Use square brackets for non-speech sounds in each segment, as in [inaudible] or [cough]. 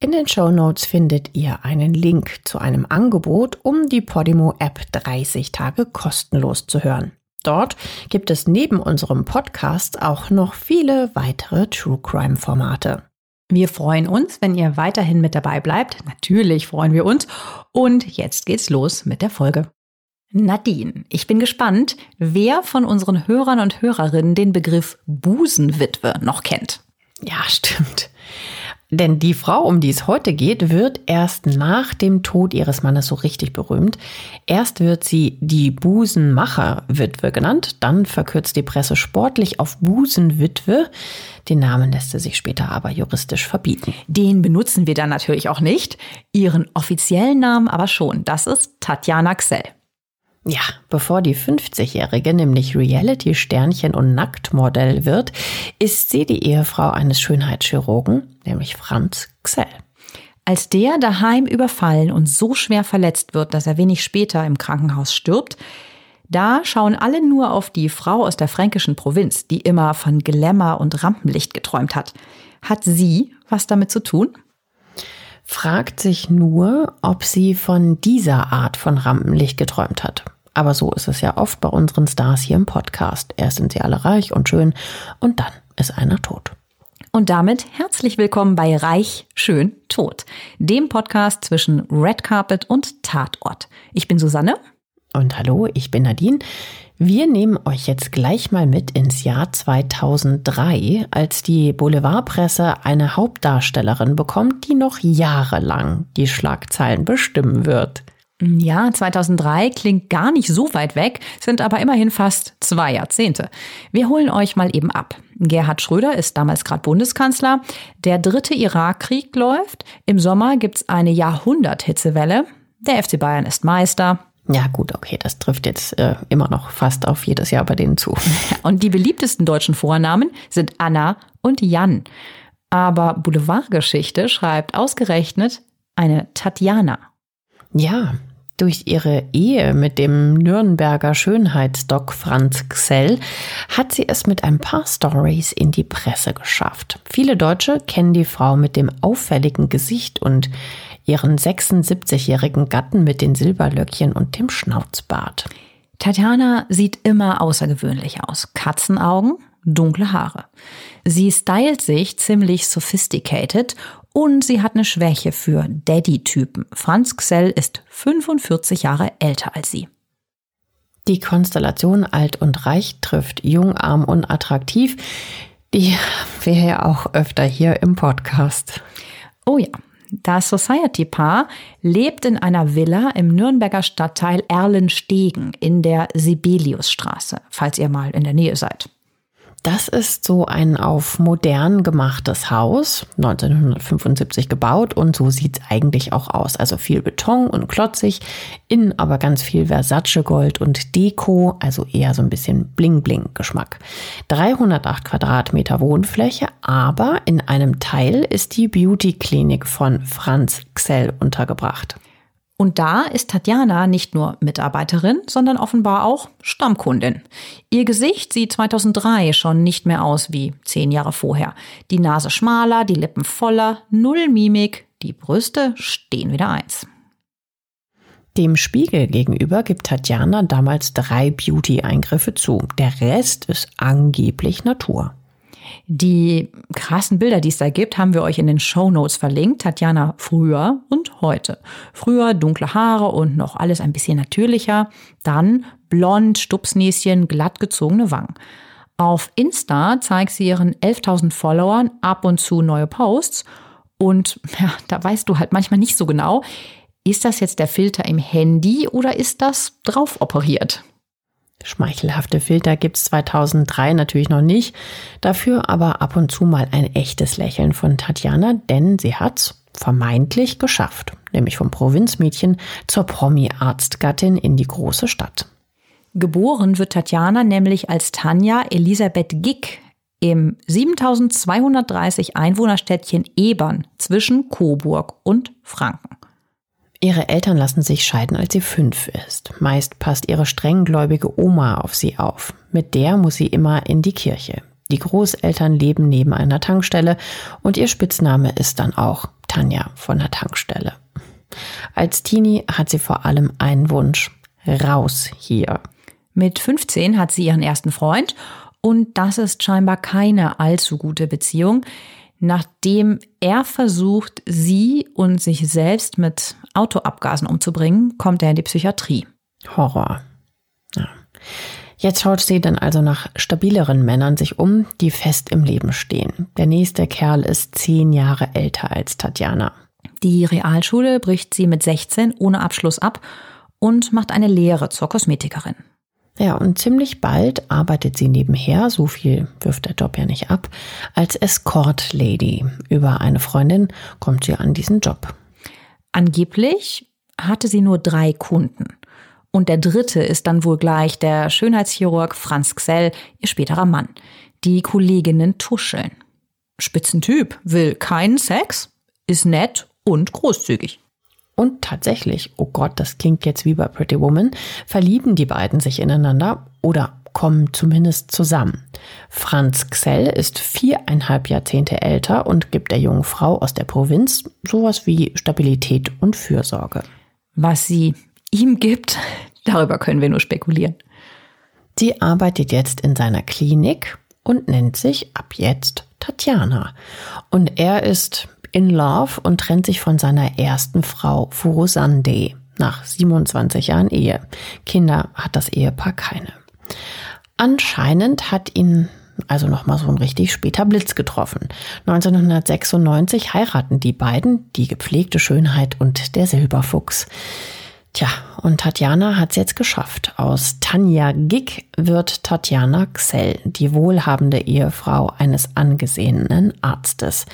In den Show Notes findet ihr einen Link zu einem Angebot, um die Podimo App 30 Tage kostenlos zu hören. Dort gibt es neben unserem Podcast auch noch viele weitere True Crime Formate. Wir freuen uns, wenn ihr weiterhin mit dabei bleibt. Natürlich freuen wir uns. Und jetzt geht's los mit der Folge. Nadine, ich bin gespannt, wer von unseren Hörern und Hörerinnen den Begriff Busenwitwe noch kennt. Ja, stimmt. Denn die Frau, um die es heute geht, wird erst nach dem Tod ihres Mannes so richtig berühmt. Erst wird sie die Busenmacherwitwe genannt, dann verkürzt die Presse sportlich auf Busenwitwe. Den Namen lässt sie sich später aber juristisch verbieten. Den benutzen wir dann natürlich auch nicht, ihren offiziellen Namen aber schon. Das ist Tatjana Xell. Ja, bevor die 50-Jährige nämlich Reality-Sternchen und Nacktmodell wird, ist sie die Ehefrau eines Schönheitschirurgen, nämlich Franz Xell. Als der daheim überfallen und so schwer verletzt wird, dass er wenig später im Krankenhaus stirbt, da schauen alle nur auf die Frau aus der fränkischen Provinz, die immer von Glamour und Rampenlicht geträumt hat. Hat sie was damit zu tun? Fragt sich nur, ob sie von dieser Art von Rampenlicht geträumt hat. Aber so ist es ja oft bei unseren Stars hier im Podcast. Erst sind sie alle reich und schön und dann ist einer tot. Und damit herzlich willkommen bei Reich, Schön, Tot, dem Podcast zwischen Red Carpet und Tatort. Ich bin Susanne. Und hallo, ich bin Nadine. Wir nehmen euch jetzt gleich mal mit ins Jahr 2003, als die Boulevardpresse eine Hauptdarstellerin bekommt, die noch jahrelang die Schlagzeilen bestimmen wird. Ja, 2003 klingt gar nicht so weit weg, sind aber immerhin fast zwei Jahrzehnte. Wir holen euch mal eben ab. Gerhard Schröder ist damals gerade Bundeskanzler. Der dritte Irakkrieg läuft. Im Sommer gibt's eine Jahrhunderthitzewelle. Der FC Bayern ist Meister. Ja, gut, okay, das trifft jetzt äh, immer noch fast auf jedes Jahr bei denen zu. [laughs] Und die beliebtesten deutschen Vornamen sind Anna und Jan. Aber Boulevardgeschichte schreibt ausgerechnet eine Tatjana. Ja, durch ihre Ehe mit dem Nürnberger Schönheitsdoc Franz Xell hat sie es mit ein paar Stories in die Presse geschafft. Viele Deutsche kennen die Frau mit dem auffälligen Gesicht und ihren 76-jährigen Gatten mit den Silberlöckchen und dem Schnauzbart. Tatjana sieht immer außergewöhnlich aus. Katzenaugen, dunkle Haare. Sie stylt sich ziemlich sophisticated und sie hat eine Schwäche für Daddy-Typen. Franz Xell ist 45 Jahre älter als sie. Die Konstellation alt und reich trifft jung, arm und attraktiv. Die wäre ja auch öfter hier im Podcast. Oh ja, das Society-Paar lebt in einer Villa im Nürnberger Stadtteil Erlenstegen in der Sibeliusstraße, falls ihr mal in der Nähe seid. Das ist so ein auf modern gemachtes Haus, 1975 gebaut und so sieht es eigentlich auch aus. Also viel Beton und klotzig, innen aber ganz viel Versace Gold und Deko, also eher so ein bisschen Bling-Bling-Geschmack. 308 Quadratmeter Wohnfläche, aber in einem Teil ist die Beauty-Klinik von Franz Xell untergebracht. Und da ist Tatjana nicht nur Mitarbeiterin, sondern offenbar auch Stammkundin. Ihr Gesicht sieht 2003 schon nicht mehr aus wie zehn Jahre vorher. Die Nase schmaler, die Lippen voller, null Mimik, die Brüste stehen wieder eins. Dem Spiegel gegenüber gibt Tatjana damals drei Beauty-Eingriffe zu. Der Rest ist angeblich Natur. Die krassen Bilder, die es da gibt, haben wir euch in den Show Notes verlinkt. Tatjana früher und heute. Früher dunkle Haare und noch alles ein bisschen natürlicher. Dann blond, Stupsnäschen, glatt gezogene Wangen. Auf Insta zeigt sie ihren 11.000 Followern ab und zu neue Posts. Und ja, da weißt du halt manchmal nicht so genau, ist das jetzt der Filter im Handy oder ist das drauf operiert? Schmeichelhafte Filter gibt's 2003 natürlich noch nicht, dafür aber ab und zu mal ein echtes Lächeln von Tatjana, denn sie hat's vermeintlich geschafft. nämlich vom Provinzmädchen zur Promi-Arztgattin in die große Stadt. Geboren wird Tatjana nämlich als Tanja Elisabeth Gick im 7230 Einwohnerstädtchen Ebern zwischen Coburg und Franken. Ihre Eltern lassen sich scheiden, als sie fünf ist. Meist passt ihre strenggläubige Oma auf sie auf. Mit der muss sie immer in die Kirche. Die Großeltern leben neben einer Tankstelle und ihr Spitzname ist dann auch Tanja von der Tankstelle. Als Teenie hat sie vor allem einen Wunsch. Raus hier. Mit 15 hat sie ihren ersten Freund und das ist scheinbar keine allzu gute Beziehung. Nachdem er versucht, sie und sich selbst mit Autoabgasen umzubringen, kommt er in die Psychiatrie. Horror. Ja. Jetzt schaut sie dann also nach stabileren Männern sich um, die fest im Leben stehen. Der nächste Kerl ist zehn Jahre älter als Tatjana. Die Realschule bricht sie mit 16 ohne Abschluss ab und macht eine Lehre zur Kosmetikerin. Ja, und ziemlich bald arbeitet sie nebenher, so viel wirft der Job ja nicht ab, als Escort Lady. Über eine Freundin kommt sie an diesen Job. Angeblich hatte sie nur drei Kunden. Und der dritte ist dann wohl gleich der Schönheitschirurg Franz Xell, ihr späterer Mann. Die Kolleginnen tuscheln. Spitzentyp, will keinen Sex, ist nett und großzügig. Und tatsächlich, oh Gott, das klingt jetzt wie bei Pretty Woman, verlieben die beiden sich ineinander oder kommen zumindest zusammen. Franz Xell ist viereinhalb Jahrzehnte älter und gibt der jungen Frau aus der Provinz sowas wie Stabilität und Fürsorge. Was sie ihm gibt, [laughs] darüber können wir nur spekulieren. Sie arbeitet jetzt in seiner Klinik und nennt sich ab jetzt Tatjana. Und er ist in Love und trennt sich von seiner ersten Frau Furusande nach 27 Jahren Ehe. Kinder hat das Ehepaar keine. Anscheinend hat ihn also nochmal so ein richtig später Blitz getroffen. 1996 heiraten die beiden, die gepflegte Schönheit und der Silberfuchs. Tja, und Tatjana hat es jetzt geschafft. Aus Tanja Gick wird Tatjana Xell, die wohlhabende Ehefrau eines angesehenen Arztes.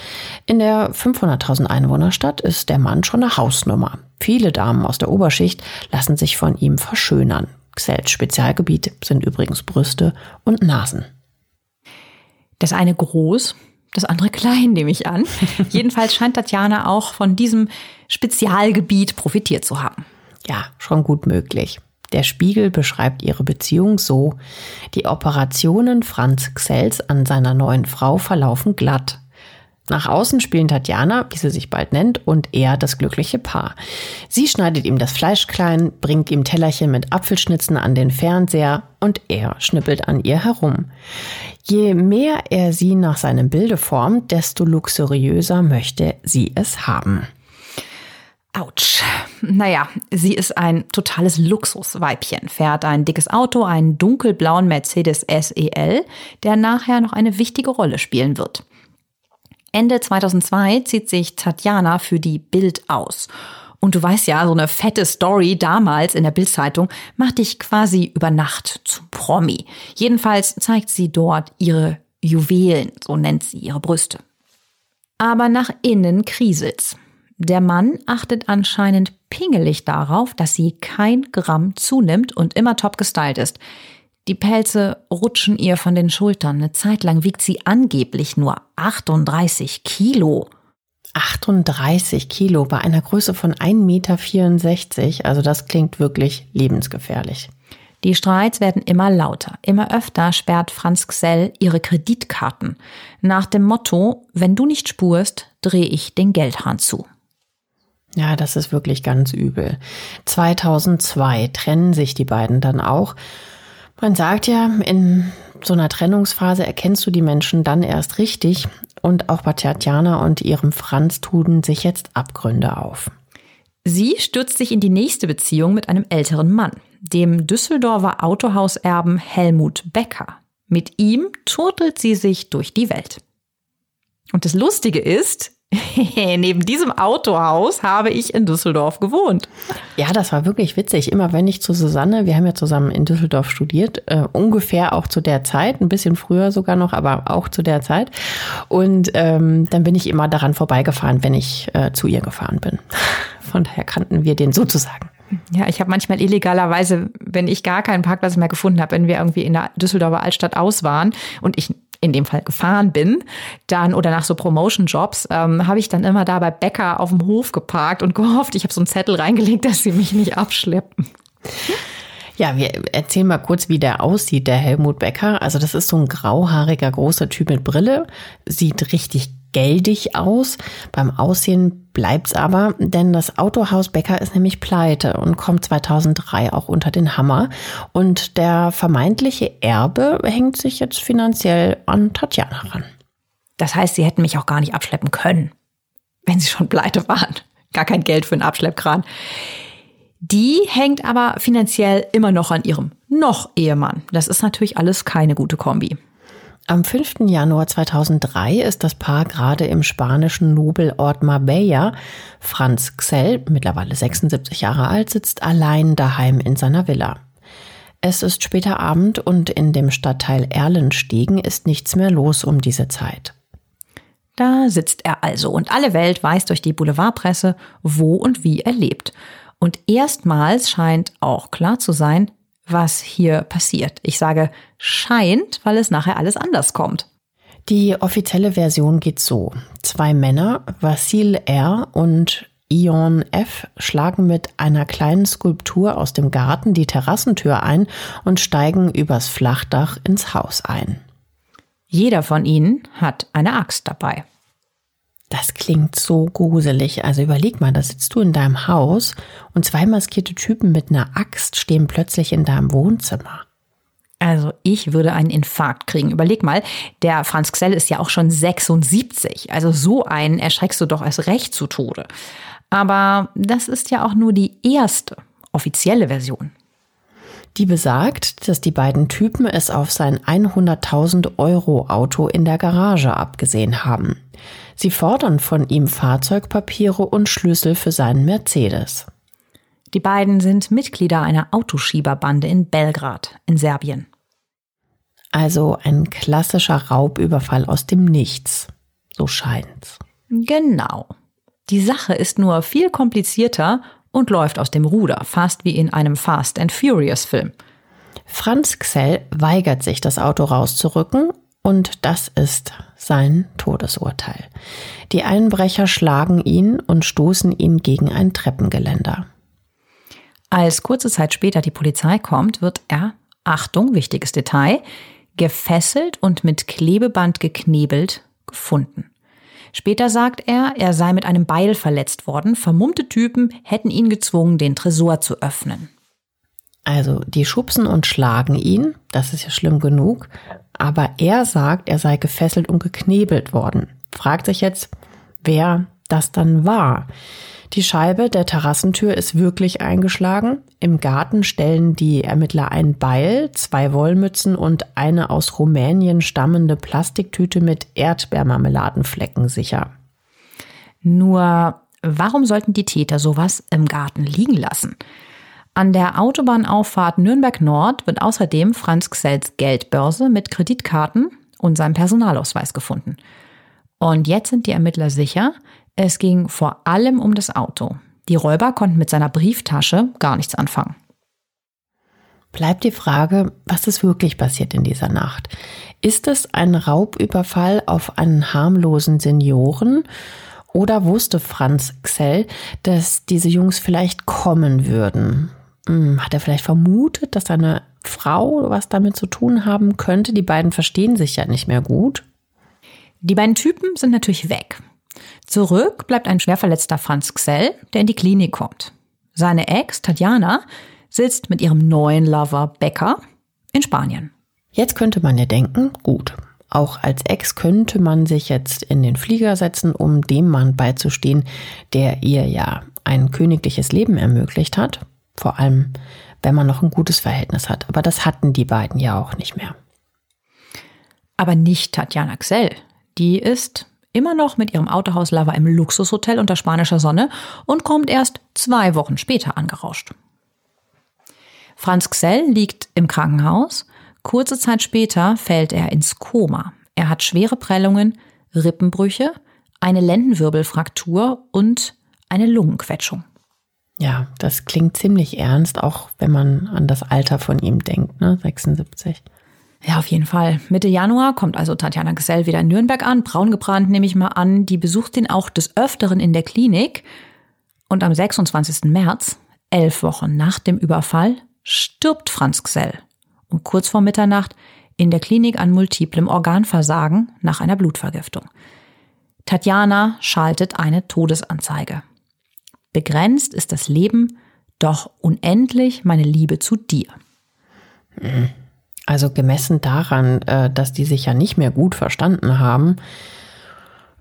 In der 500.000 Einwohnerstadt ist der Mann schon eine Hausnummer. Viele Damen aus der Oberschicht lassen sich von ihm verschönern. Xells Spezialgebiet sind übrigens Brüste und Nasen. Das eine groß, das andere [laughs] klein, nehme ich an. Jedenfalls scheint Tatjana auch von diesem Spezialgebiet profitiert zu haben. Ja, schon gut möglich. Der Spiegel beschreibt ihre Beziehung so. Die Operationen Franz Xels an seiner neuen Frau verlaufen glatt. Nach außen spielen Tatjana, wie sie sich bald nennt, und er das glückliche Paar. Sie schneidet ihm das Fleisch klein, bringt ihm Tellerchen mit Apfelschnitzen an den Fernseher und er schnippelt an ihr herum. Je mehr er sie nach seinem Bilde formt, desto luxuriöser möchte sie es haben. Autsch. Naja, sie ist ein totales Luxusweibchen, fährt ein dickes Auto, einen dunkelblauen Mercedes SEL, der nachher noch eine wichtige Rolle spielen wird. Ende 2002 zieht sich Tatjana für die Bild aus. Und du weißt ja, so eine fette Story damals in der Bildzeitung macht dich quasi über Nacht zum Promi. Jedenfalls zeigt sie dort ihre Juwelen, so nennt sie ihre Brüste. Aber nach innen kriselt's. Der Mann achtet anscheinend pingelig darauf, dass sie kein Gramm zunimmt und immer top gestylt ist. Die Pelze rutschen ihr von den Schultern. Eine Zeit lang wiegt sie angeblich nur 38 Kilo. 38 Kilo bei einer Größe von 1,64 Meter. Also das klingt wirklich lebensgefährlich. Die Streits werden immer lauter. Immer öfter sperrt Franz Xell ihre Kreditkarten. Nach dem Motto, wenn du nicht spurst, drehe ich den Geldhahn zu. Ja, das ist wirklich ganz übel. 2002 trennen sich die beiden dann auch. Man sagt ja, in so einer Trennungsphase erkennst du die Menschen dann erst richtig. Und auch bei Tatjana und ihrem Franz tun sich jetzt Abgründe auf. Sie stürzt sich in die nächste Beziehung mit einem älteren Mann, dem Düsseldorfer Autohauserben Helmut Becker. Mit ihm turtelt sie sich durch die Welt. Und das Lustige ist, [laughs] Neben diesem Autohaus habe ich in Düsseldorf gewohnt. Ja, das war wirklich witzig. Immer wenn ich zu Susanne, wir haben ja zusammen in Düsseldorf studiert, äh, ungefähr auch zu der Zeit, ein bisschen früher sogar noch, aber auch zu der Zeit. Und ähm, dann bin ich immer daran vorbeigefahren, wenn ich äh, zu ihr gefahren bin. [laughs] Von daher kannten wir den sozusagen. Ja, ich habe manchmal illegalerweise, wenn ich gar keinen Parkplatz mehr gefunden habe, wenn wir irgendwie in der Düsseldorfer Altstadt aus waren und ich in dem Fall gefahren bin, dann oder nach so Promotion-Jobs, ähm, habe ich dann immer da bei Bäcker auf dem Hof geparkt und gehofft, ich habe so einen Zettel reingelegt, dass sie mich nicht abschleppen. Ja, wir erzählen mal kurz, wie der aussieht, der Helmut Becker. Also das ist so ein grauhaariger, großer Typ mit Brille, sieht richtig geldig aus. Beim Aussehen bleibt's aber, denn das Autohaus Becker ist nämlich pleite und kommt 2003 auch unter den Hammer. Und der vermeintliche Erbe hängt sich jetzt finanziell an Tatjana ran. Das heißt, sie hätten mich auch gar nicht abschleppen können, wenn sie schon pleite waren. Gar kein Geld für einen Abschleppkran. Die hängt aber finanziell immer noch an ihrem noch Ehemann. Das ist natürlich alles keine gute Kombi. Am 5. Januar 2003 ist das Paar gerade im spanischen Nobelort Marbella. Franz Xell, mittlerweile 76 Jahre alt, sitzt allein daheim in seiner Villa. Es ist später Abend und in dem Stadtteil Erlenstegen ist nichts mehr los um diese Zeit. Da sitzt er also und alle Welt weiß durch die Boulevardpresse, wo und wie er lebt. Und erstmals scheint auch klar zu sein, was hier passiert. Ich sage scheint, weil es nachher alles anders kommt. Die offizielle Version geht so. Zwei Männer, Vassil R. und Ion F. schlagen mit einer kleinen Skulptur aus dem Garten die Terrassentür ein und steigen übers Flachdach ins Haus ein. Jeder von ihnen hat eine Axt dabei. Das klingt so gruselig. Also überleg mal, da sitzt du in deinem Haus und zwei maskierte Typen mit einer Axt stehen plötzlich in deinem Wohnzimmer. Also ich würde einen Infarkt kriegen. Überleg mal, der Franz Xell ist ja auch schon 76. Also so einen erschreckst du doch erst recht zu Tode. Aber das ist ja auch nur die erste offizielle Version. Die besagt, dass die beiden Typen es auf sein 100.000 Euro Auto in der Garage abgesehen haben. Sie fordern von ihm Fahrzeugpapiere und Schlüssel für seinen Mercedes. Die beiden sind Mitglieder einer Autoschieberbande in Belgrad in Serbien. Also ein klassischer Raubüberfall aus dem Nichts. So scheint's. Genau. Die Sache ist nur viel komplizierter und läuft aus dem Ruder, fast wie in einem Fast and Furious Film. Franz Xell weigert sich, das Auto rauszurücken und das ist sein Todesurteil. Die Einbrecher schlagen ihn und stoßen ihn gegen ein Treppengeländer. Als kurze Zeit später die Polizei kommt, wird er, Achtung, wichtiges Detail, gefesselt und mit Klebeband geknebelt gefunden. Später sagt er, er sei mit einem Beil verletzt worden. Vermummte Typen hätten ihn gezwungen, den Tresor zu öffnen. Also, die schubsen und schlagen ihn, das ist ja schlimm genug, aber er sagt, er sei gefesselt und geknebelt worden. Fragt sich jetzt, wer das dann war. Die Scheibe der Terrassentür ist wirklich eingeschlagen. Im Garten stellen die Ermittler ein Beil, zwei Wollmützen und eine aus Rumänien stammende Plastiktüte mit Erdbeermarmeladenflecken sicher. Nur, warum sollten die Täter sowas im Garten liegen lassen? An der Autobahnauffahrt Nürnberg Nord wird außerdem Franz Xells Geldbörse mit Kreditkarten und seinem Personalausweis gefunden. Und jetzt sind die Ermittler sicher, es ging vor allem um das Auto. Die Räuber konnten mit seiner Brieftasche gar nichts anfangen. Bleibt die Frage, was ist wirklich passiert in dieser Nacht? Ist es ein Raubüberfall auf einen harmlosen Senioren? Oder wusste Franz Xell, dass diese Jungs vielleicht kommen würden? Hm, hat er vielleicht vermutet, dass seine Frau was damit zu tun haben könnte? Die beiden verstehen sich ja nicht mehr gut. Die beiden Typen sind natürlich weg. Zurück bleibt ein schwerverletzter Franz Xell, der in die Klinik kommt. Seine Ex, Tatjana, sitzt mit ihrem neuen Lover Becker in Spanien. Jetzt könnte man ja denken, gut, auch als Ex könnte man sich jetzt in den Flieger setzen, um dem Mann beizustehen, der ihr ja ein königliches Leben ermöglicht hat. Vor allem, wenn man noch ein gutes Verhältnis hat. Aber das hatten die beiden ja auch nicht mehr. Aber nicht Tatjana Xell. Die ist immer noch mit ihrem Autohauslover im Luxushotel unter spanischer Sonne und kommt erst zwei Wochen später angerauscht. Franz Xell liegt im Krankenhaus. Kurze Zeit später fällt er ins Koma. Er hat schwere Prellungen, Rippenbrüche, eine Lendenwirbelfraktur und eine Lungenquetschung. Ja, das klingt ziemlich ernst, auch wenn man an das Alter von ihm denkt, ne? 76. Ja, auf jeden Fall. Mitte Januar kommt also Tatjana Gesell wieder in Nürnberg an, braun gebrannt nehme ich mal an. Die besucht ihn auch des Öfteren in der Klinik. Und am 26. März, elf Wochen nach dem Überfall, stirbt Franz Gsell. Und kurz vor Mitternacht in der Klinik an multiplem Organversagen nach einer Blutvergiftung. Tatjana schaltet eine Todesanzeige. Begrenzt ist das Leben, doch unendlich meine Liebe zu dir. Also gemessen daran, äh, dass die sich ja nicht mehr gut verstanden haben,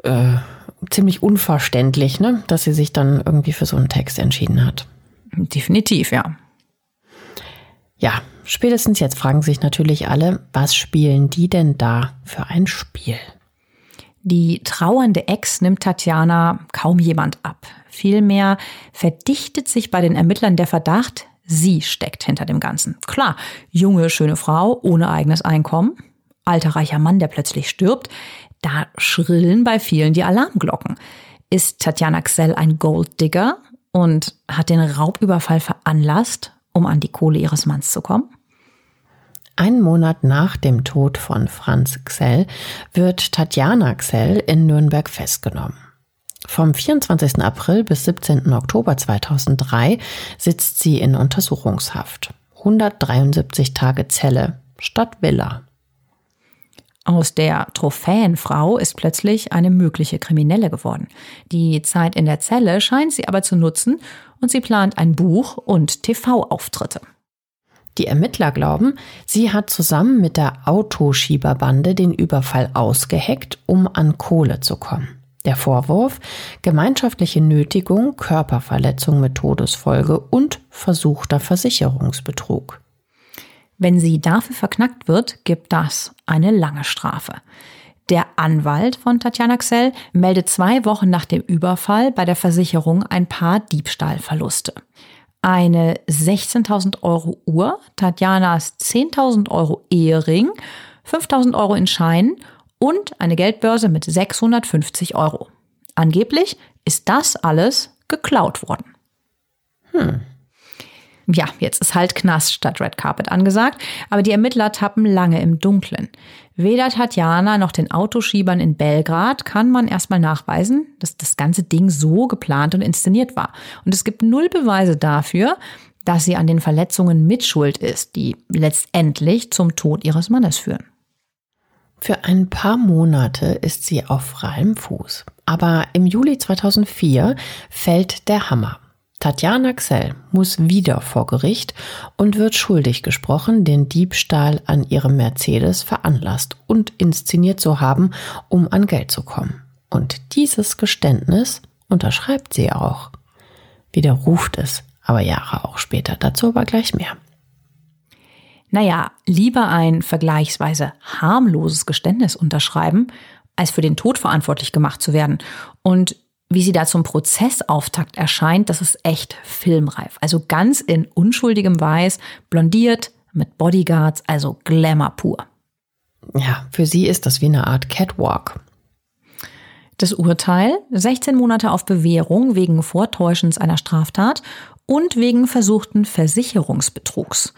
äh, ziemlich unverständlich, ne? dass sie sich dann irgendwie für so einen Text entschieden hat. Definitiv, ja. Ja, spätestens jetzt fragen sich natürlich alle, was spielen die denn da für ein Spiel? Die trauernde Ex nimmt Tatjana kaum jemand ab. Vielmehr verdichtet sich bei den Ermittlern der Verdacht, sie steckt hinter dem Ganzen. Klar, junge, schöne Frau ohne eigenes Einkommen, alter reicher Mann, der plötzlich stirbt, da schrillen bei vielen die Alarmglocken. Ist Tatjana Xell ein Golddigger und hat den Raubüberfall veranlasst, um an die Kohle ihres Manns zu kommen? Einen Monat nach dem Tod von Franz Xell wird Tatjana Xell in Nürnberg festgenommen. Vom 24. April bis 17. Oktober 2003 sitzt sie in Untersuchungshaft. 173 Tage Zelle statt Villa. Aus der Trophäenfrau ist plötzlich eine mögliche Kriminelle geworden. Die Zeit in der Zelle scheint sie aber zu nutzen und sie plant ein Buch und TV-Auftritte. Die Ermittler glauben, sie hat zusammen mit der Autoschieberbande den Überfall ausgeheckt, um an Kohle zu kommen. Der Vorwurf gemeinschaftliche Nötigung, Körperverletzung mit Todesfolge und versuchter Versicherungsbetrug. Wenn sie dafür verknackt wird, gibt das eine lange Strafe. Der Anwalt von Tatjana Xell meldet zwei Wochen nach dem Überfall bei der Versicherung ein paar Diebstahlverluste. Eine 16.000 Euro Uhr, Tatjanas 10.000 Euro Ehering, 5.000 Euro in Scheinen und eine Geldbörse mit 650 Euro. Angeblich ist das alles geklaut worden. Hm. Ja, jetzt ist halt Knast statt Red Carpet angesagt, aber die Ermittler tappen lange im Dunkeln. Weder Tatjana noch den Autoschiebern in Belgrad kann man erstmal nachweisen, dass das ganze Ding so geplant und inszeniert war. Und es gibt null Beweise dafür, dass sie an den Verletzungen mitschuld ist, die letztendlich zum Tod ihres Mannes führen. Für ein paar Monate ist sie auf freiem Fuß. Aber im Juli 2004 fällt der Hammer. Tatjana Xell muss wieder vor Gericht und wird schuldig gesprochen, den Diebstahl an ihrem Mercedes veranlasst und inszeniert zu haben, um an Geld zu kommen. Und dieses Geständnis unterschreibt sie auch. Widerruft es aber Jahre auch später. Dazu aber gleich mehr. Naja, lieber ein vergleichsweise harmloses Geständnis unterschreiben, als für den Tod verantwortlich gemacht zu werden. Und wie sie da zum Prozessauftakt erscheint, das ist echt filmreif. Also ganz in unschuldigem Weiß, blondiert, mit Bodyguards, also Glamour pur. Ja, für sie ist das wie eine Art Catwalk. Das Urteil 16 Monate auf Bewährung wegen Vortäuschens einer Straftat und wegen versuchten Versicherungsbetrugs.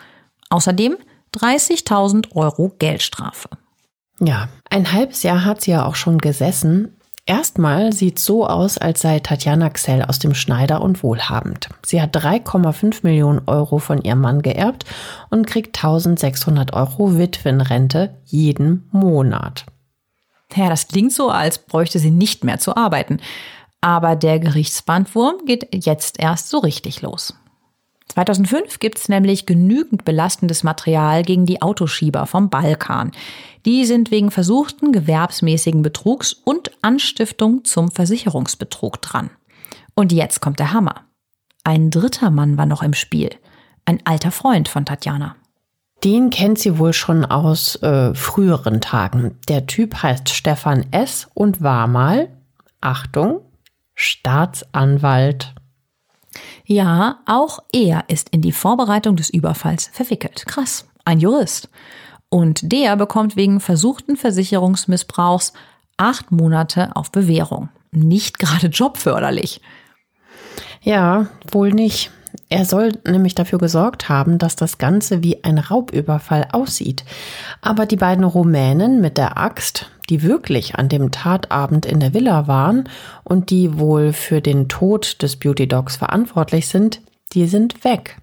Außerdem 30.000 Euro Geldstrafe. Ja, ein halbes Jahr hat sie ja auch schon gesessen. Erstmal sieht so aus, als sei Tatjana Xell aus dem Schneider und wohlhabend. Sie hat 3,5 Millionen Euro von ihrem Mann geerbt und kriegt 1600 Euro Witwenrente jeden Monat. Ja, das klingt so, als bräuchte sie nicht mehr zu arbeiten. Aber der Gerichtsbandwurm geht jetzt erst so richtig los. 2005 gibt es nämlich genügend belastendes Material gegen die Autoschieber vom Balkan. Die sind wegen versuchten gewerbsmäßigen Betrugs und Anstiftung zum Versicherungsbetrug dran. Und jetzt kommt der Hammer. Ein dritter Mann war noch im Spiel. Ein alter Freund von Tatjana. Den kennt sie wohl schon aus äh, früheren Tagen. Der Typ heißt Stefan S. und war mal, Achtung, Staatsanwalt. Ja, auch er ist in die Vorbereitung des Überfalls verwickelt. Krass, ein Jurist. Und der bekommt wegen versuchten Versicherungsmissbrauchs acht Monate auf Bewährung. Nicht gerade jobförderlich. Ja, wohl nicht. Er soll nämlich dafür gesorgt haben, dass das Ganze wie ein Raubüberfall aussieht. Aber die beiden Rumänen mit der Axt, die wirklich an dem Tatabend in der Villa waren und die wohl für den Tod des Beauty Dogs verantwortlich sind, die sind weg.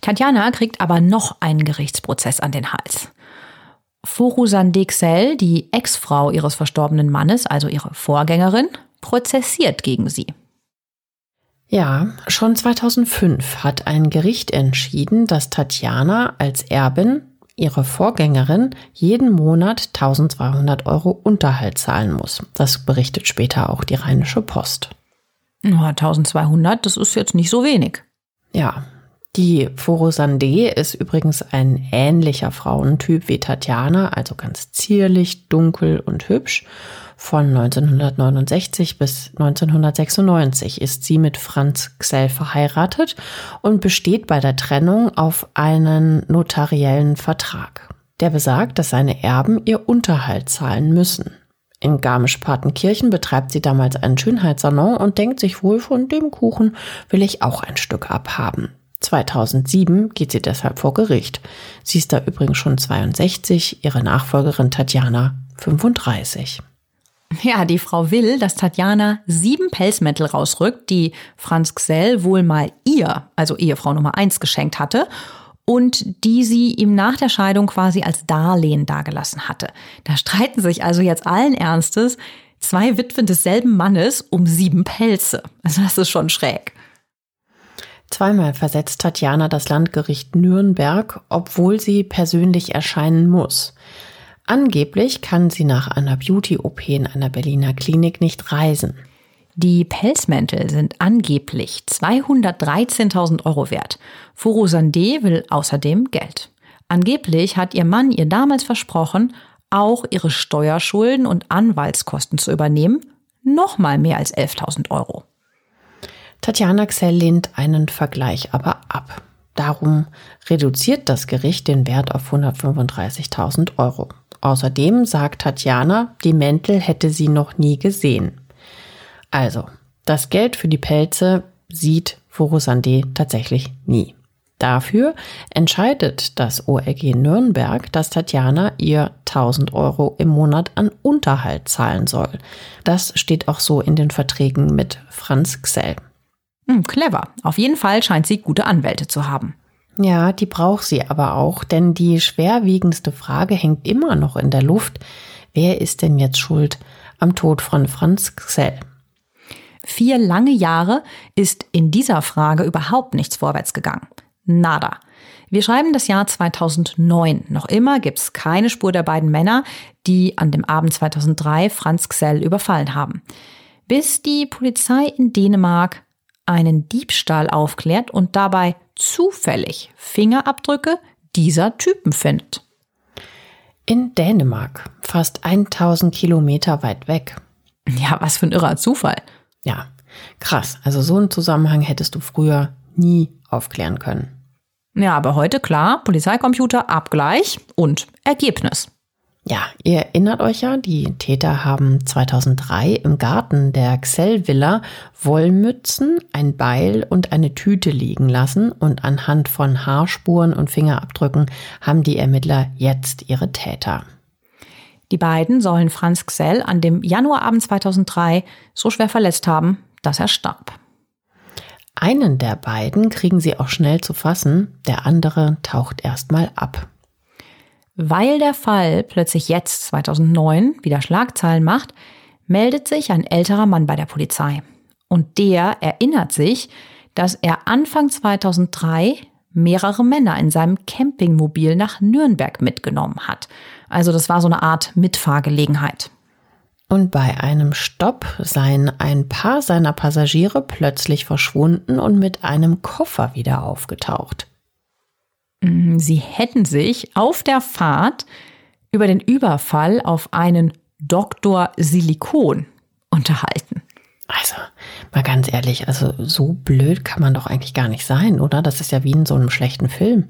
Tatjana kriegt aber noch einen Gerichtsprozess an den Hals. Forusan Dexel, die Ex-Frau ihres verstorbenen Mannes, also ihre Vorgängerin, prozessiert gegen sie. Ja, schon 2005 hat ein Gericht entschieden, dass Tatjana als Erbin ihre Vorgängerin jeden Monat 1200 Euro Unterhalt zahlen muss. Das berichtet später auch die Rheinische Post. Ja, 1200, das ist jetzt nicht so wenig. Ja, die Forosande ist übrigens ein ähnlicher Frauentyp wie Tatjana, also ganz zierlich, dunkel und hübsch. Von 1969 bis 1996 ist sie mit Franz Xell verheiratet und besteht bei der Trennung auf einen notariellen Vertrag. Der besagt, dass seine Erben ihr Unterhalt zahlen müssen. In Garmisch-Partenkirchen betreibt sie damals einen Schönheitssalon und denkt sich wohl, von dem Kuchen will ich auch ein Stück abhaben. 2007 geht sie deshalb vor Gericht. Sie ist da übrigens schon 62, ihre Nachfolgerin Tatjana 35. Ja, die Frau will, dass Tatjana sieben Pelzmäntel rausrückt, die Franz Xell wohl mal ihr, also Ehefrau Nummer eins, geschenkt hatte und die sie ihm nach der Scheidung quasi als Darlehen dagelassen hatte. Da streiten sich also jetzt allen Ernstes zwei Witwen desselben Mannes um sieben Pelze. Also das ist schon schräg. Zweimal versetzt Tatjana das Landgericht Nürnberg, obwohl sie persönlich erscheinen muss. Angeblich kann sie nach einer Beauty-OP in einer Berliner Klinik nicht reisen. Die Pelzmäntel sind angeblich 213.000 Euro wert. Furo Sandé will außerdem Geld. Angeblich hat ihr Mann ihr damals versprochen, auch ihre Steuerschulden und Anwaltskosten zu übernehmen. Nochmal mehr als 11.000 Euro. Tatjana Xell lehnt einen Vergleich aber ab. Darum reduziert das Gericht den Wert auf 135.000 Euro. Außerdem sagt Tatjana, die Mäntel hätte sie noch nie gesehen. Also, das Geld für die Pelze sieht Forusande tatsächlich nie. Dafür entscheidet das OLG Nürnberg, dass Tatjana ihr 1000 Euro im Monat an Unterhalt zahlen soll. Das steht auch so in den Verträgen mit Franz Xell. Hm, clever. Auf jeden Fall scheint sie gute Anwälte zu haben. Ja, die braucht sie aber auch, denn die schwerwiegendste Frage hängt immer noch in der Luft. Wer ist denn jetzt schuld am Tod von Franz Xell? Vier lange Jahre ist in dieser Frage überhaupt nichts vorwärts gegangen. Nada. Wir schreiben das Jahr 2009. Noch immer gibt es keine Spur der beiden Männer, die an dem Abend 2003 Franz Xell überfallen haben. Bis die Polizei in Dänemark einen Diebstahl aufklärt und dabei zufällig Fingerabdrücke dieser Typen findet. In Dänemark, fast 1000 Kilometer weit weg. Ja, was für ein irrer Zufall. Ja, krass. Also so einen Zusammenhang hättest du früher nie aufklären können. Ja, aber heute klar, Polizeicomputer, Abgleich und Ergebnis. Ja, ihr erinnert euch ja, die Täter haben 2003 im Garten der Xell Villa Wollmützen, ein Beil und eine Tüte liegen lassen und anhand von Haarspuren und Fingerabdrücken haben die Ermittler jetzt ihre Täter. Die beiden sollen Franz Xell an dem Januarabend 2003 so schwer verletzt haben, dass er starb. Einen der beiden kriegen sie auch schnell zu fassen, der andere taucht erstmal ab. Weil der Fall plötzlich jetzt, 2009, wieder Schlagzeilen macht, meldet sich ein älterer Mann bei der Polizei. Und der erinnert sich, dass er Anfang 2003 mehrere Männer in seinem Campingmobil nach Nürnberg mitgenommen hat. Also das war so eine Art Mitfahrgelegenheit. Und bei einem Stopp seien ein paar seiner Passagiere plötzlich verschwunden und mit einem Koffer wieder aufgetaucht. Mm, sie hätten sich auf der Fahrt über den Überfall auf einen Doktor Silikon unterhalten. Also, mal ganz ehrlich, also so blöd kann man doch eigentlich gar nicht sein, oder? Das ist ja wie in so einem schlechten Film.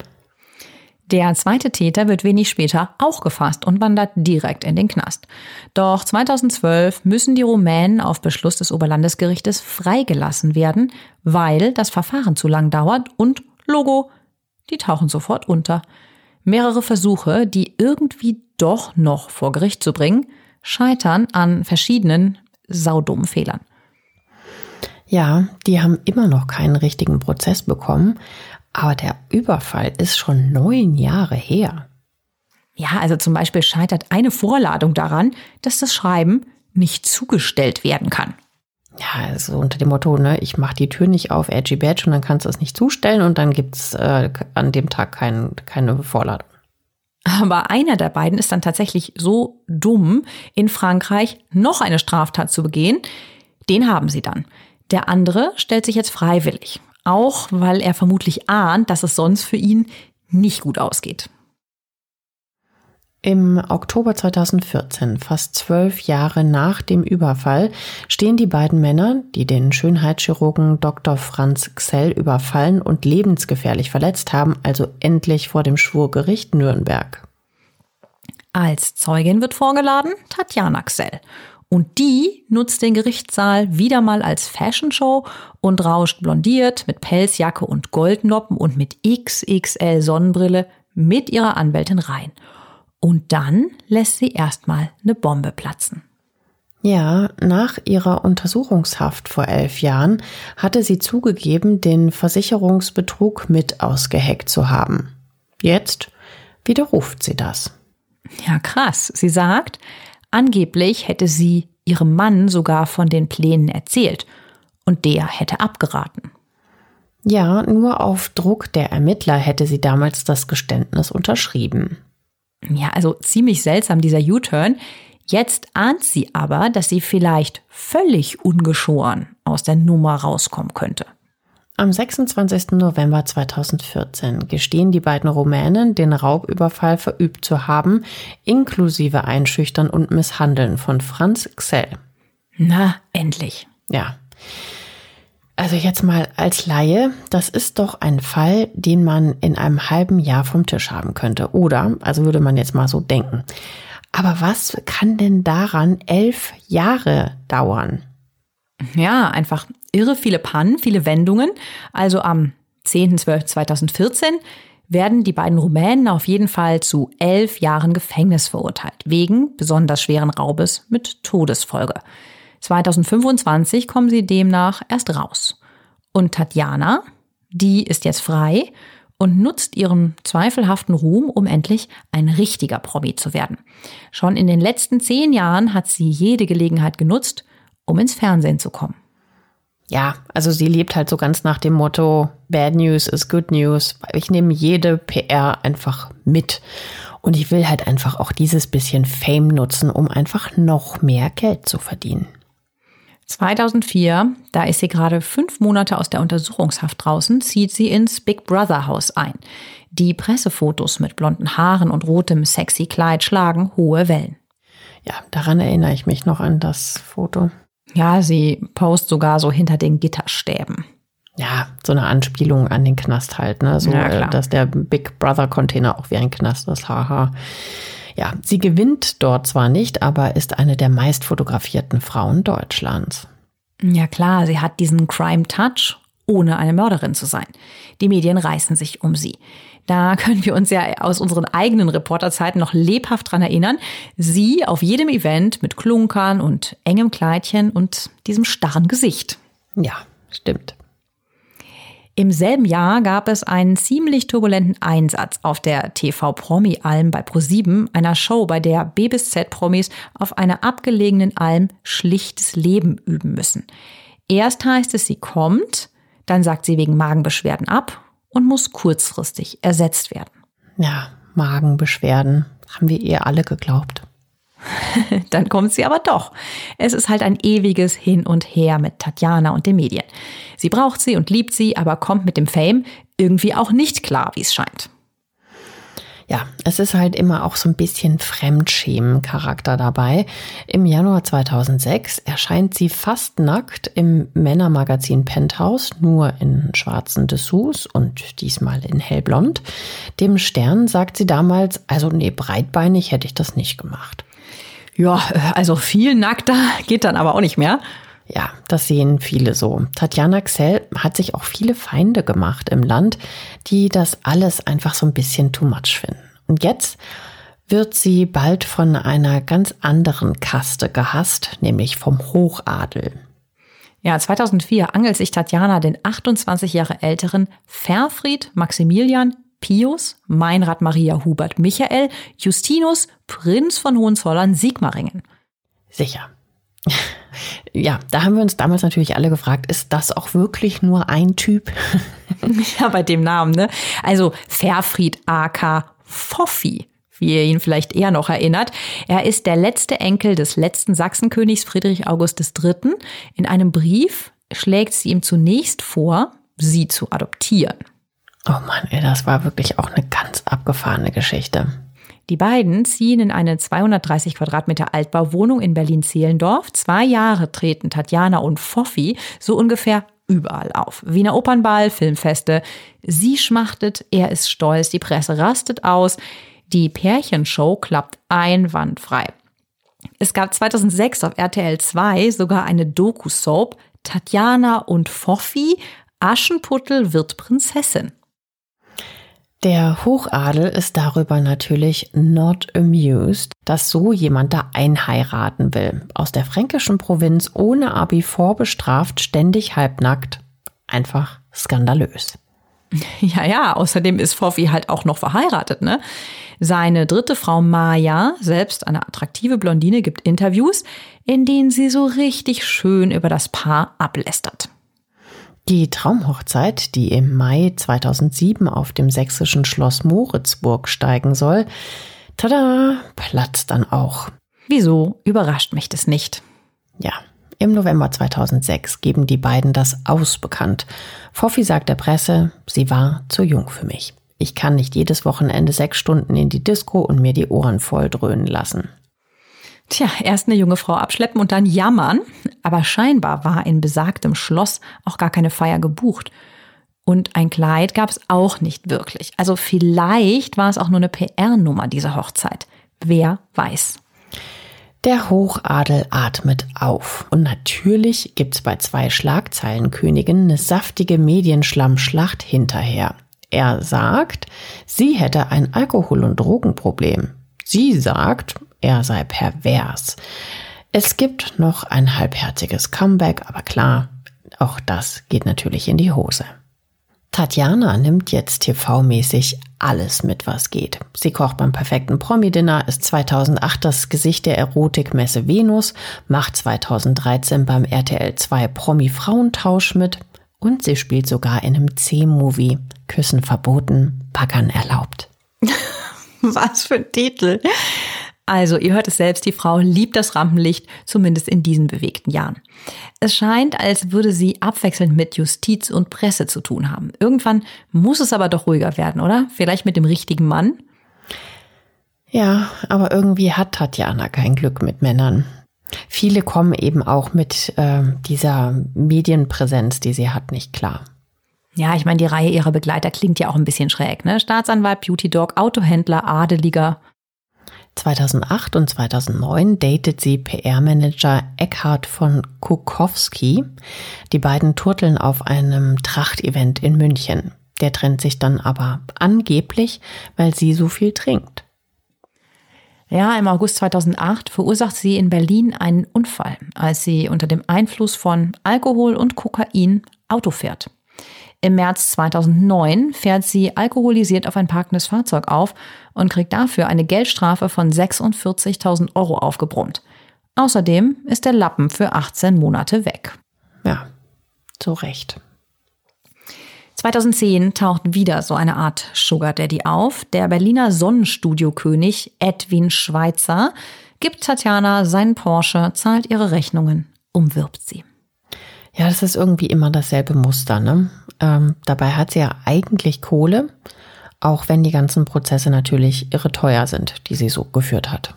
Der zweite Täter wird wenig später auch gefasst und wandert direkt in den Knast. Doch 2012 müssen die Rumänen auf Beschluss des Oberlandesgerichtes freigelassen werden, weil das Verfahren zu lang dauert und Logo, die tauchen sofort unter. Mehrere Versuche, die irgendwie doch noch vor Gericht zu bringen, scheitern an verschiedenen saudummen Fehlern. Ja, die haben immer noch keinen richtigen Prozess bekommen, aber der Überfall ist schon neun Jahre her. Ja, also zum Beispiel scheitert eine Vorladung daran, dass das Schreiben nicht zugestellt werden kann. Ja, also unter dem Motto, ne, ich mache die Tür nicht auf, edgy badge, und dann kannst du es nicht zustellen und dann gibt's äh, an dem Tag kein, keine Vorladung. Aber einer der beiden ist dann tatsächlich so dumm, in Frankreich noch eine Straftat zu begehen. Den haben sie dann. Der andere stellt sich jetzt freiwillig, auch weil er vermutlich ahnt, dass es sonst für ihn nicht gut ausgeht. Im Oktober 2014, fast zwölf Jahre nach dem Überfall, stehen die beiden Männer, die den Schönheitschirurgen Dr. Franz Xell überfallen und lebensgefährlich verletzt haben, also endlich vor dem Schwurgericht Nürnberg. Als Zeugin wird vorgeladen Tatjana Xell. Und die nutzt den Gerichtssaal wieder mal als Fashion-Show und rauscht blondiert mit Pelzjacke und Goldnoppen und mit XXL Sonnenbrille mit ihrer Anwältin rein. Und dann lässt sie erstmal eine Bombe platzen. Ja, nach ihrer Untersuchungshaft vor elf Jahren hatte sie zugegeben, den Versicherungsbetrug mit ausgeheckt zu haben. Jetzt widerruft sie das. Ja, krass. Sie sagt, Angeblich hätte sie ihrem Mann sogar von den Plänen erzählt und der hätte abgeraten. Ja, nur auf Druck der Ermittler hätte sie damals das Geständnis unterschrieben. Ja, also ziemlich seltsam dieser U-Turn. Jetzt ahnt sie aber, dass sie vielleicht völlig ungeschoren aus der Nummer rauskommen könnte. Am 26. November 2014 gestehen die beiden Rumänen, den Raubüberfall verübt zu haben, inklusive Einschüchtern und Misshandeln von Franz Xell. Na, endlich. Ja. Also jetzt mal als Laie, das ist doch ein Fall, den man in einem halben Jahr vom Tisch haben könnte. Oder, also würde man jetzt mal so denken. Aber was kann denn daran elf Jahre dauern? Ja, einfach irre viele Pannen, viele Wendungen. Also am 10.12.2014 werden die beiden Rumänen auf jeden Fall zu elf Jahren Gefängnis verurteilt, wegen besonders schweren Raubes mit Todesfolge. 2025 kommen sie demnach erst raus. Und Tatjana, die ist jetzt frei und nutzt ihren zweifelhaften Ruhm, um endlich ein richtiger Promi zu werden. Schon in den letzten zehn Jahren hat sie jede Gelegenheit genutzt, um ins Fernsehen zu kommen. Ja, also sie lebt halt so ganz nach dem Motto, Bad News is Good News. Ich nehme jede PR einfach mit. Und ich will halt einfach auch dieses bisschen Fame nutzen, um einfach noch mehr Geld zu verdienen. 2004, da ist sie gerade fünf Monate aus der Untersuchungshaft draußen, zieht sie ins Big Brother Haus ein. Die Pressefotos mit blonden Haaren und rotem sexy Kleid schlagen hohe Wellen. Ja, daran erinnere ich mich noch an das Foto. Ja, sie post sogar so hinter den Gitterstäben. Ja, so eine Anspielung an den Knast halt, ne? So, ja, äh, dass der Big Brother Container auch wie ein Knast ist, haha. Ja, sie gewinnt dort zwar nicht, aber ist eine der meist fotografierten Frauen Deutschlands. Ja klar, sie hat diesen Crime Touch, ohne eine Mörderin zu sein. Die Medien reißen sich um sie. Da [laughs] können wir uns ja aus unseren eigenen Reporterzeiten noch lebhaft dran erinnern. Sie auf jedem Event mit Klunkern und engem Kleidchen und diesem starren Gesicht. Ja, stimmt. Im selben Jahr gab es einen ziemlich turbulenten Einsatz auf der TV-Promi-Alm bei ProSieben, einer Show, bei der B bis Z-Promis auf einer abgelegenen Alm schlichtes Leben üben müssen. Erst heißt es, sie kommt, dann sagt sie wegen Magenbeschwerden ab und muss kurzfristig ersetzt werden. Ja, Magenbeschwerden haben wir ihr alle geglaubt. [laughs] Dann kommt sie aber doch. Es ist halt ein ewiges Hin und Her mit Tatjana und den Medien. Sie braucht sie und liebt sie, aber kommt mit dem Fame irgendwie auch nicht klar, wie es scheint. Ja, es ist halt immer auch so ein bisschen Fremdschämen-Charakter dabei. Im Januar 2006 erscheint sie fast nackt im Männermagazin Penthouse, nur in schwarzen Dessous und diesmal in hellblond. Dem Stern sagt sie damals, also nee, breitbeinig hätte ich das nicht gemacht. Ja, also viel nackter geht dann aber auch nicht mehr. Ja, das sehen viele so. Tatjana Xell hat sich auch viele Feinde gemacht im Land, die das alles einfach so ein bisschen too much finden. Und jetzt wird sie bald von einer ganz anderen Kaste gehasst, nämlich vom Hochadel. Ja, 2004 angelt sich Tatjana den 28 Jahre älteren Verfried Maximilian Pius, Meinrad Maria Hubert Michael, Justinus, Prinz von Hohenzollern, Sigmaringen. Sicher. [laughs] Ja, da haben wir uns damals natürlich alle gefragt, ist das auch wirklich nur ein Typ? [laughs] ja, bei dem Namen, ne? Also Verfried AK Foffi, wie ihr ihn vielleicht eher noch erinnert. Er ist der letzte Enkel des letzten Sachsenkönigs Friedrich August III. In einem Brief schlägt sie ihm zunächst vor, sie zu adoptieren. Oh Mann, ey, das war wirklich auch eine ganz abgefahrene Geschichte. Die beiden ziehen in eine 230 Quadratmeter Altbauwohnung in Berlin-Zehlendorf. Zwei Jahre treten Tatjana und Foffi so ungefähr überall auf. Wiener Opernball, Filmfeste. Sie schmachtet, er ist stolz, die Presse rastet aus. Die Pärchenshow klappt einwandfrei. Es gab 2006 auf RTL 2 sogar eine Doku-Soap Tatjana und Foffi. Aschenputtel wird Prinzessin. Der Hochadel ist darüber natürlich not amused, dass so jemand da einheiraten will. Aus der fränkischen Provinz ohne Abi vorbestraft, ständig halbnackt. Einfach skandalös. [laughs] Ja, ja, außerdem ist Foffi halt auch noch verheiratet, ne? Seine dritte Frau Maya, selbst eine attraktive Blondine, gibt Interviews, in denen sie so richtig schön über das Paar ablästert. Die Traumhochzeit, die im Mai 2007 auf dem sächsischen Schloss Moritzburg steigen soll, tada, platzt dann auch. Wieso überrascht mich das nicht? Ja, im November 2006 geben die beiden das ausbekannt. Foffi sagt der Presse, sie war zu jung für mich. Ich kann nicht jedes Wochenende sechs Stunden in die Disco und mir die Ohren voll dröhnen lassen. Tja, erst eine junge Frau abschleppen und dann jammern. Aber scheinbar war in besagtem Schloss auch gar keine Feier gebucht. Und ein Kleid gab es auch nicht wirklich. Also vielleicht war es auch nur eine PR-Nummer, diese Hochzeit. Wer weiß. Der Hochadel atmet auf. Und natürlich gibt's bei zwei Schlagzeilenkönigen eine saftige Medienschlammschlacht hinterher. Er sagt, sie hätte ein Alkohol- und Drogenproblem. Sie sagt, er sei pervers. Es gibt noch ein halbherziges Comeback, aber klar, auch das geht natürlich in die Hose. Tatjana nimmt jetzt TV-mäßig alles mit, was geht. Sie kocht beim perfekten Promi-Dinner, ist 2008 das Gesicht der Erotikmesse Venus, macht 2013 beim RTL 2 Promi-Frauentausch mit und sie spielt sogar in einem C-Movie. Küssen verboten, Packern erlaubt. [laughs] was für ein Titel. Also, ihr hört es selbst, die Frau liebt das Rampenlicht, zumindest in diesen bewegten Jahren. Es scheint, als würde sie abwechselnd mit Justiz und Presse zu tun haben. Irgendwann muss es aber doch ruhiger werden, oder? Vielleicht mit dem richtigen Mann? Ja, aber irgendwie hat Tatjana kein Glück mit Männern. Viele kommen eben auch mit äh, dieser Medienpräsenz, die sie hat, nicht klar. Ja, ich meine, die Reihe ihrer Begleiter klingt ja auch ein bisschen schräg, ne? Staatsanwalt, Beauty Dog, Autohändler, Adeliger. 2008 und 2009 datet sie PR-Manager Eckhard von Kukowski. Die beiden turteln auf einem Trachtevent in München. Der trennt sich dann aber angeblich, weil sie so viel trinkt. Ja, im August 2008 verursacht sie in Berlin einen Unfall, als sie unter dem Einfluss von Alkohol und Kokain Auto fährt. Im März 2009 fährt sie alkoholisiert auf ein parkendes Fahrzeug auf und kriegt dafür eine Geldstrafe von 46.000 Euro aufgebrummt. Außerdem ist der Lappen für 18 Monate weg. Ja, zu Recht. 2010 taucht wieder so eine Art Sugar Daddy auf. Der Berliner Sonnenstudio-König Edwin Schweitzer gibt Tatjana seinen Porsche, zahlt ihre Rechnungen, umwirbt sie. Ja, das ist irgendwie immer dasselbe Muster. Ne? Ähm, dabei hat sie ja eigentlich Kohle, Auch wenn die ganzen Prozesse natürlich irre teuer sind, die sie so geführt hat.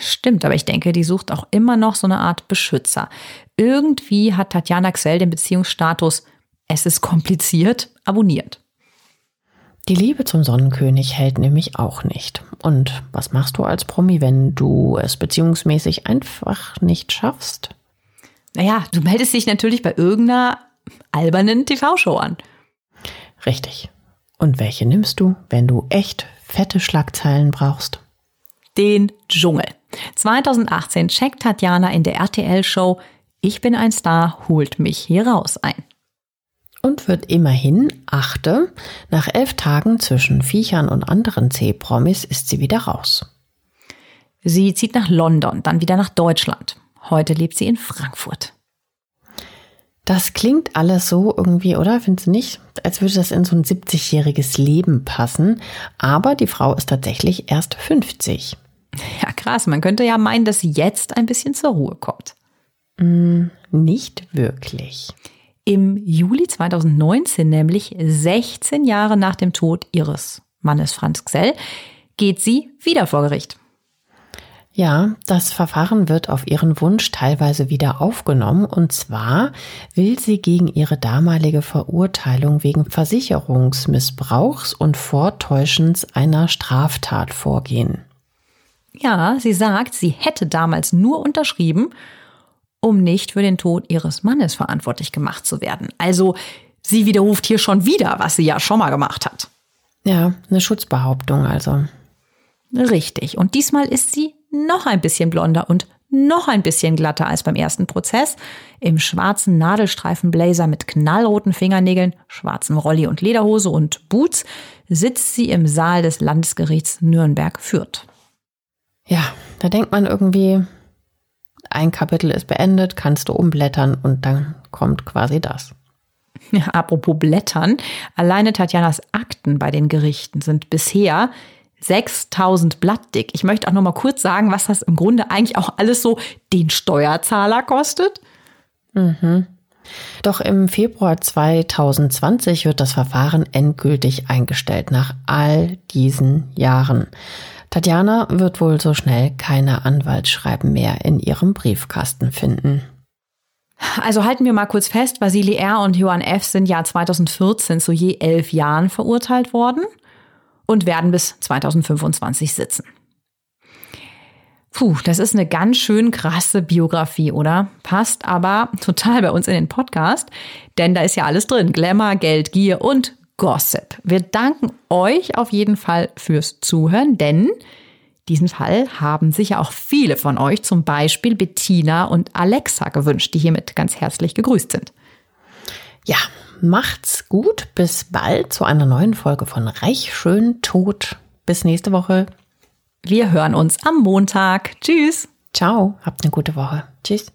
Stimmt, aber ich denke, die sucht auch immer noch so eine Art Beschützer. Irgendwie hat Tatjana Xell den Beziehungsstatus es ist kompliziert abonniert. Die Liebe zum Sonnenkönig hält nämlich auch nicht. Und was machst du als Promi, wenn du es beziehungsmäßig einfach nicht schaffst? Naja, du meldest dich natürlich bei irgendeiner albernen TV-Show an. Richtig. Und welche nimmst du, wenn du echt fette Schlagzeilen brauchst? Den Dschungel. 2018 checkt Tatjana in der RTL-Show Ich bin ein Star, holt mich hier raus ein und wird immerhin achte. Nach elf Tagen zwischen Viechern und anderen C-Promis ist sie wieder raus. Sie zieht nach London, dann wieder nach Deutschland. Heute lebt sie in Frankfurt. Das klingt alles so irgendwie, oder? Findest du nicht? Als würde das in so ein 70-jähriges Leben passen. Aber die Frau ist tatsächlich erst 50. Ja, krass. Man könnte ja meinen, dass sie jetzt ein bisschen zur Ruhe kommt. Mm, nicht wirklich. Im Juli 2019, nämlich 16 Jahre nach dem Tod ihres Mannes Franz Xell, geht sie wieder vor Gericht. Ja, das Verfahren wird auf ihren Wunsch teilweise wieder aufgenommen und zwar will sie gegen ihre damalige Verurteilung wegen Versicherungsmissbrauchs und Vortäuschens einer Straftat vorgehen. Ja, sie sagt, sie hätte damals nur unterschrieben, um nicht für den Tod ihres Mannes verantwortlich gemacht zu werden. Also sie widerruft hier schon wieder, was sie ja schon mal gemacht hat. Ja, eine Schutzbehauptung also. Richtig. Und diesmal ist sie noch ein bisschen blonder und noch ein bisschen glatter als beim ersten Prozess. Im schwarzen Nadelstreifenblazer mit knallroten Fingernägeln, schwarzem Rolli und Lederhose und Boots sitzt sie im Saal des Landesgerichts Nürnberg-Fürth. Ja, da denkt man irgendwie, ein Kapitel ist beendet, kannst du umblättern und dann kommt quasi das. Ja, [laughs] apropos Blättern, alleine Tatjanas Akten bei den Gerichten sind bisher 6000 Blatt dick. Ich möchte auch noch mal kurz sagen, was das im Grunde eigentlich auch alles so den Steuerzahler kostet. Mhm. Doch im Februar 2020 wird das Verfahren endgültig eingestellt nach all diesen Jahren. Tatjana wird wohl so schnell keine Anwaltsschreiben mehr in ihrem Briefkasten finden. Also halten wir mal kurz fest, Vasili R. und Johann F. sind Jahr 2014 zu je elf Jahren verurteilt worden und werden bis 2025 sitzen. Puh, das ist eine ganz schön krasse Biografie, oder? Passt aber total bei uns in den Podcast, denn da ist ja alles drin. Glamour, Geld, Gier und Gossip. Wir danken euch auf jeden Fall fürs Zuhören, denn diesen Fall haben sicher auch viele von euch, zum Beispiel Bettina und Alexa, gewünscht, die hiermit ganz herzlich gegrüßt sind. Ja, macht's gut. Bis bald zu einer neuen Folge von Reich, Schön, Tot. Bis nächste Woche. Wir hören uns am Montag. Tschüss. Ciao, habt eine gute Woche. Tschüss.